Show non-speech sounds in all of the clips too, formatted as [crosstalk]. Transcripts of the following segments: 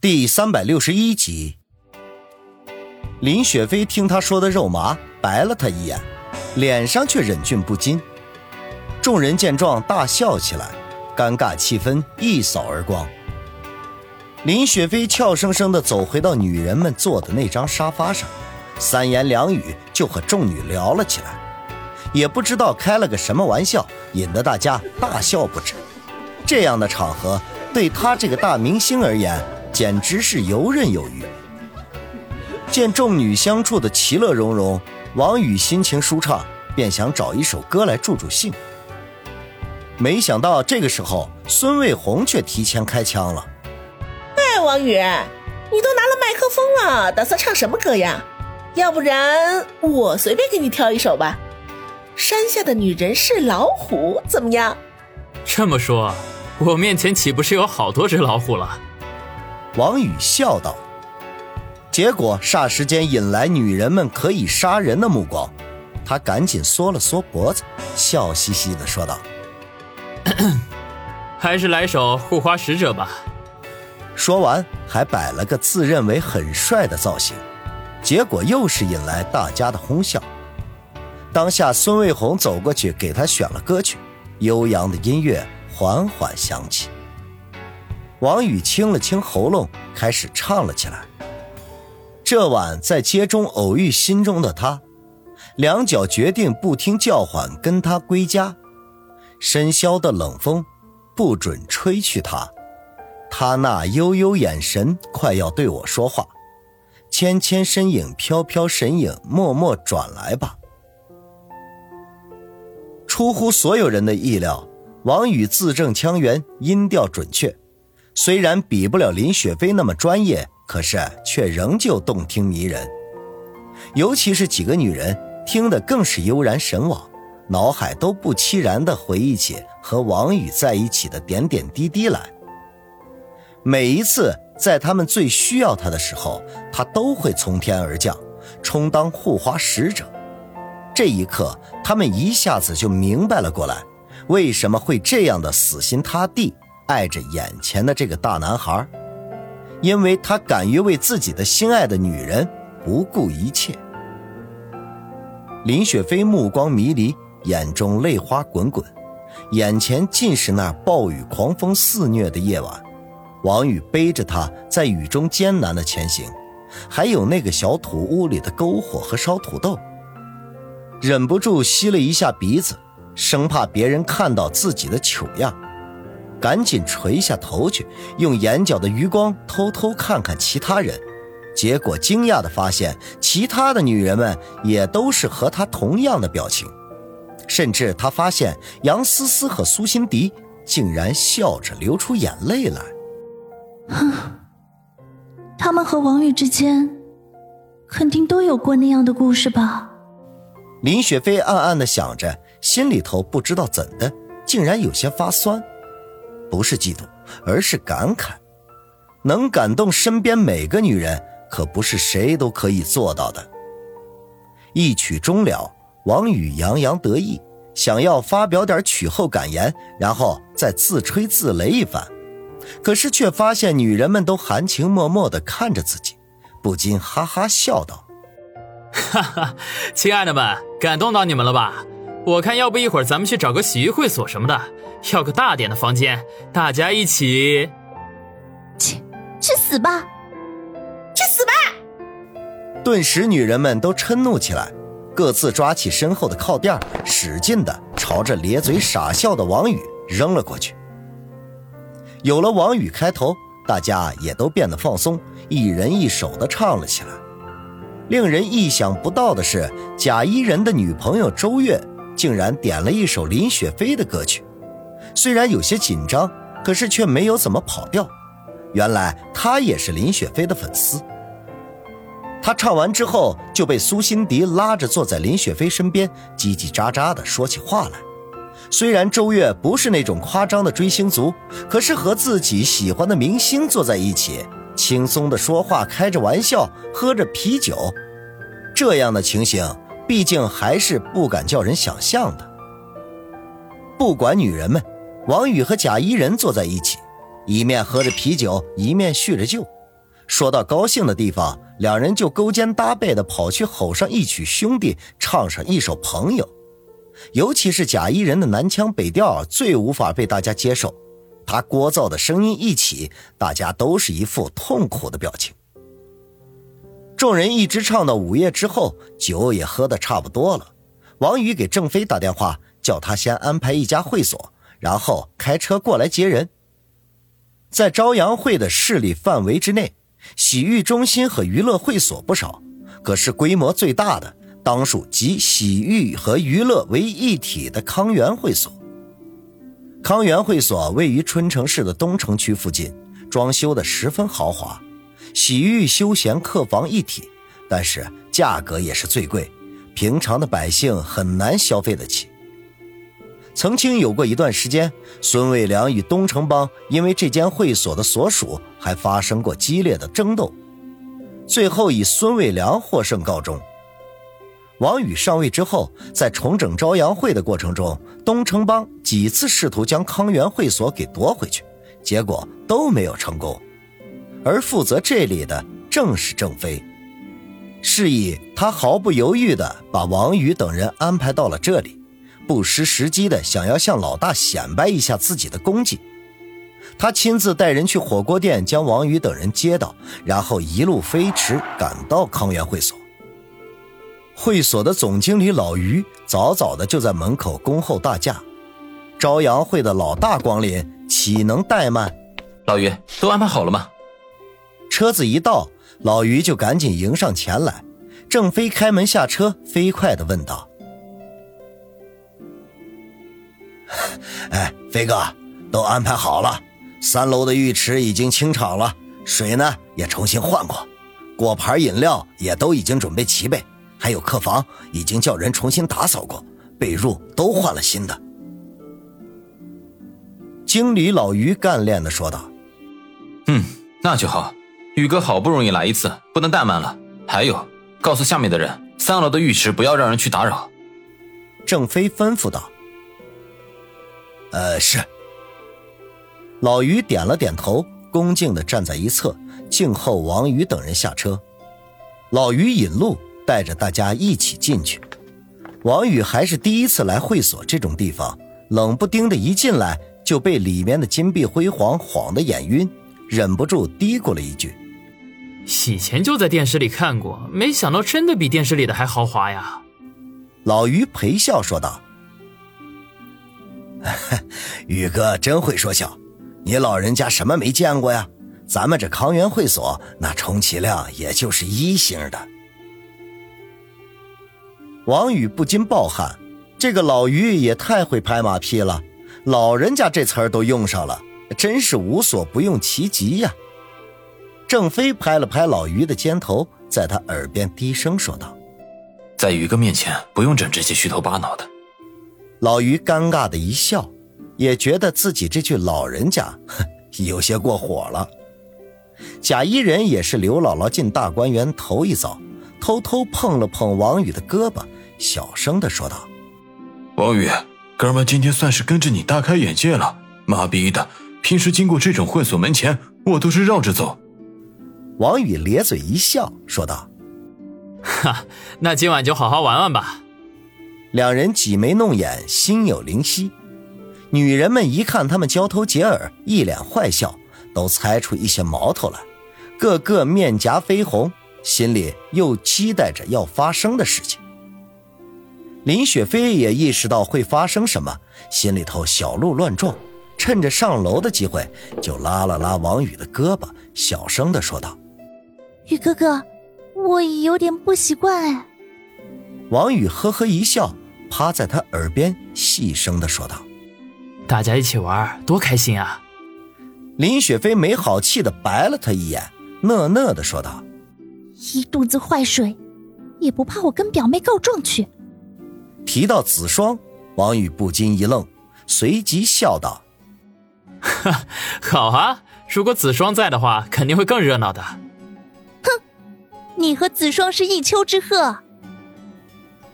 第三百六十一集，林雪飞听他说的肉麻，白了他一眼，脸上却忍俊不禁。众人见状大笑起来，尴尬气氛一扫而光。林雪飞俏生生的走回到女人们坐的那张沙发上，三言两语就和众女聊了起来，也不知道开了个什么玩笑，引得大家大笑不止。这样的场合，对他这个大明星而言，简直是游刃有余。见众女相处的其乐融融，王宇心情舒畅，便想找一首歌来助助兴。没想到这个时候，孙卫红却提前开枪了。哎，王宇，你都拿了麦克风了，打算唱什么歌呀？要不然我随便给你挑一首吧。山下的女人是老虎，怎么样？这么说，我面前岂不是有好多只老虎了？王宇笑道。结果霎时间引来女人们可以杀人的目光，他赶紧缩了缩脖子，笑嘻嘻的说道：“ [clears throat] 还是来首《护花使者》吧。”说完，还摆了个自认为很帅的造型，结果又是引来大家的哄笑。当下，孙卫红走过去给他选了歌曲，悠扬的音乐缓缓响起。王宇清了清喉咙，开始唱了起来。这晚在街中偶遇心中的他，两脚决定不听叫唤，跟他归家。深宵的冷风，不准吹去他。他那悠悠眼神，快要对我说话。纤纤身影，飘飘神影，默默转来吧。出乎所有人的意料，王宇字正腔圆，音调准确。虽然比不了林雪飞那么专业。可是却仍旧动听迷人，尤其是几个女人听得更是悠然神往，脑海都不期然地回忆起和王宇在一起的点点滴滴来。每一次在他们最需要他的时候，他都会从天而降，充当护花使者。这一刻，他们一下子就明白了过来，为什么会这样的死心塌地爱着眼前的这个大男孩。因为他敢于为自己的心爱的女人不顾一切。林雪飞目光迷离，眼中泪花滚滚，眼前尽是那暴雨狂风肆虐的夜晚。王宇背着她在雨中艰难的前行，还有那个小土屋里的篝火和烧土豆。忍不住吸了一下鼻子，生怕别人看到自己的糗样。赶紧垂下头去，用眼角的余光偷偷看看其他人，结果惊讶地发现，其他的女人们也都是和他同样的表情，甚至他发现杨思思和苏心迪竟然笑着流出眼泪来。哼，他们和王宇之间，肯定都有过那样的故事吧？林雪飞暗暗地想着，心里头不知道怎的，竟然有些发酸。不是嫉妒，而是感慨。能感动身边每个女人，可不是谁都可以做到的。一曲终了，王宇洋洋得意，想要发表点曲后感言，然后再自吹自擂一番。可是却发现女人们都含情脉脉地看着自己，不禁哈哈笑道：“哈哈，亲爱的们，感动到你们了吧？我看要不一会儿咱们去找个洗浴会所什么的。”要个大点的房间，大家一起。去去死吧！去死吧！顿时，女人们都嗔怒起来，各自抓起身后的靠垫，使劲的朝着咧嘴傻笑的王宇扔了过去。有了王宇开头，大家也都变得放松，一人一首的唱了起来。令人意想不到的是，贾一人的女朋友周月竟然点了一首林雪飞的歌曲。虽然有些紧张，可是却没有怎么跑调。原来他也是林雪飞的粉丝。他唱完之后，就被苏辛迪拉着坐在林雪飞身边，叽叽喳喳地说起话来。虽然周月不是那种夸张的追星族，可是和自己喜欢的明星坐在一起，轻松地说话，开着玩笑，喝着啤酒，这样的情形，毕竟还是不敢叫人想象的。不管女人们。王宇和贾一人坐在一起，一面喝着啤酒，一面叙着旧。说到高兴的地方，两人就勾肩搭背的跑去吼上一曲兄弟，唱上一首朋友。尤其是贾一人的南腔北调最无法被大家接受，他聒噪的声音一起，大家都是一副痛苦的表情。众人一直唱到午夜之后，酒也喝得差不多了。王宇给郑飞打电话，叫他先安排一家会所，然后开车过来接人。在朝阳会的势力范围之内，洗浴中心和娱乐会所不少，可是规模最大的。当属集洗浴和娱乐为一体的康源会所。康源会所位于春城市的东城区附近，装修的十分豪华，洗浴、休闲、客房一体，但是价格也是最贵，平常的百姓很难消费得起。曾经有过一段时间，孙卫良与东城帮因为这间会所的所属还发生过激烈的争斗，最后以孙卫良获胜告终。王宇上位之后，在重整朝阳会的过程中，东城帮几次试图将康源会所给夺回去，结果都没有成功。而负责这里的正是郑飞，示意他毫不犹豫地把王宇等人安排到了这里，不失时机的想要向老大显摆一下自己的功绩。他亲自带人去火锅店将王宇等人接到，然后一路飞驰赶到康源会所。会所的总经理老于早早的就在门口恭候大驾，朝阳会的老大光临，岂能怠慢？老于，都安排好了吗？车子一到，老于就赶紧迎上前来。郑飞开门下车，飞快的问道：“ [laughs] 哎，飞哥，都安排好了，三楼的浴池已经清场了，水呢也重新换过，果盘饮料也都已经准备齐备。”还有客房已经叫人重新打扫过，被褥都换了新的。经理老于干练的说道：“嗯，那就好。宇哥好不容易来一次，不能怠慢了。还有，告诉下面的人，三楼的浴池不要让人去打扰。”郑飞吩咐道：“呃，是。”老于点了点头，恭敬的站在一侧，静候王宇等人下车。老于引路。带着大家一起进去。王宇还是第一次来会所这种地方，冷不丁的一进来就被里面的金碧辉煌晃得眼晕，忍不住嘀咕了一句：“以前就在电视里看过，没想到真的比电视里的还豪华呀。”老于陪笑说道：“ [laughs] 宇哥真会说笑，你老人家什么没见过呀？咱们这康源会所那充其量也就是一星的。”王宇不禁暴汗：“这个老于也太会拍马屁了，老人家这词儿都用上了，真是无所不用其极呀！”郑飞拍了拍老于的肩头，在他耳边低声说道：“在于哥面前，不用整这些虚头巴脑的。”老于尴尬的一笑，也觉得自己这句“老人家”哼有些过火了。贾一人也是刘姥姥进大观园头一遭，偷偷碰了碰王宇的胳膊。小声的说道：“王宇，哥们今天算是跟着你大开眼界了。妈逼的，平时经过这种会所门前，我都是绕着走。”王宇咧嘴一笑，说道：“哈，那今晚就好好玩玩吧。”两人挤眉弄眼，心有灵犀。女人们一看他们交头接耳，一脸坏笑，都猜出一些苗头来，个个面颊绯红，心里又期待着要发生的事情。林雪飞也意识到会发生什么，心里头小鹿乱撞，趁着上楼的机会，就拉了拉王宇的胳膊，小声的说道：“宇哥哥，我有点不习惯哎。”王宇呵呵一笑，趴在他耳边细声的说道：“大家一起玩，多开心啊！”林雪飞没好气的白了他一眼，讷讷的说道：“一肚子坏水，也不怕我跟表妹告状去。”提到子双，王宇不禁一愣，随即笑道：“哈，好啊！如果子双在的话，肯定会更热闹的。”哼，你和子双是一丘之貉。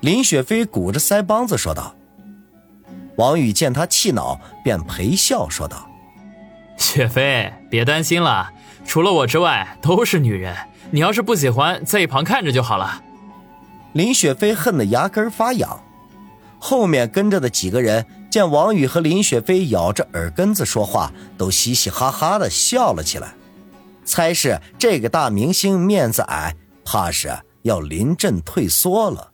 林雪飞鼓着腮帮子说道。王宇见他气恼，便陪笑说道：“雪飞，别担心了，除了我之外都是女人。你要是不喜欢，在一旁看着就好了。林雪飞恨得牙根发痒，后面跟着的几个人见王宇和林雪飞咬着耳根子说话，都嘻嘻哈哈的笑了起来，猜是这个大明星面子矮，怕是要临阵退缩了。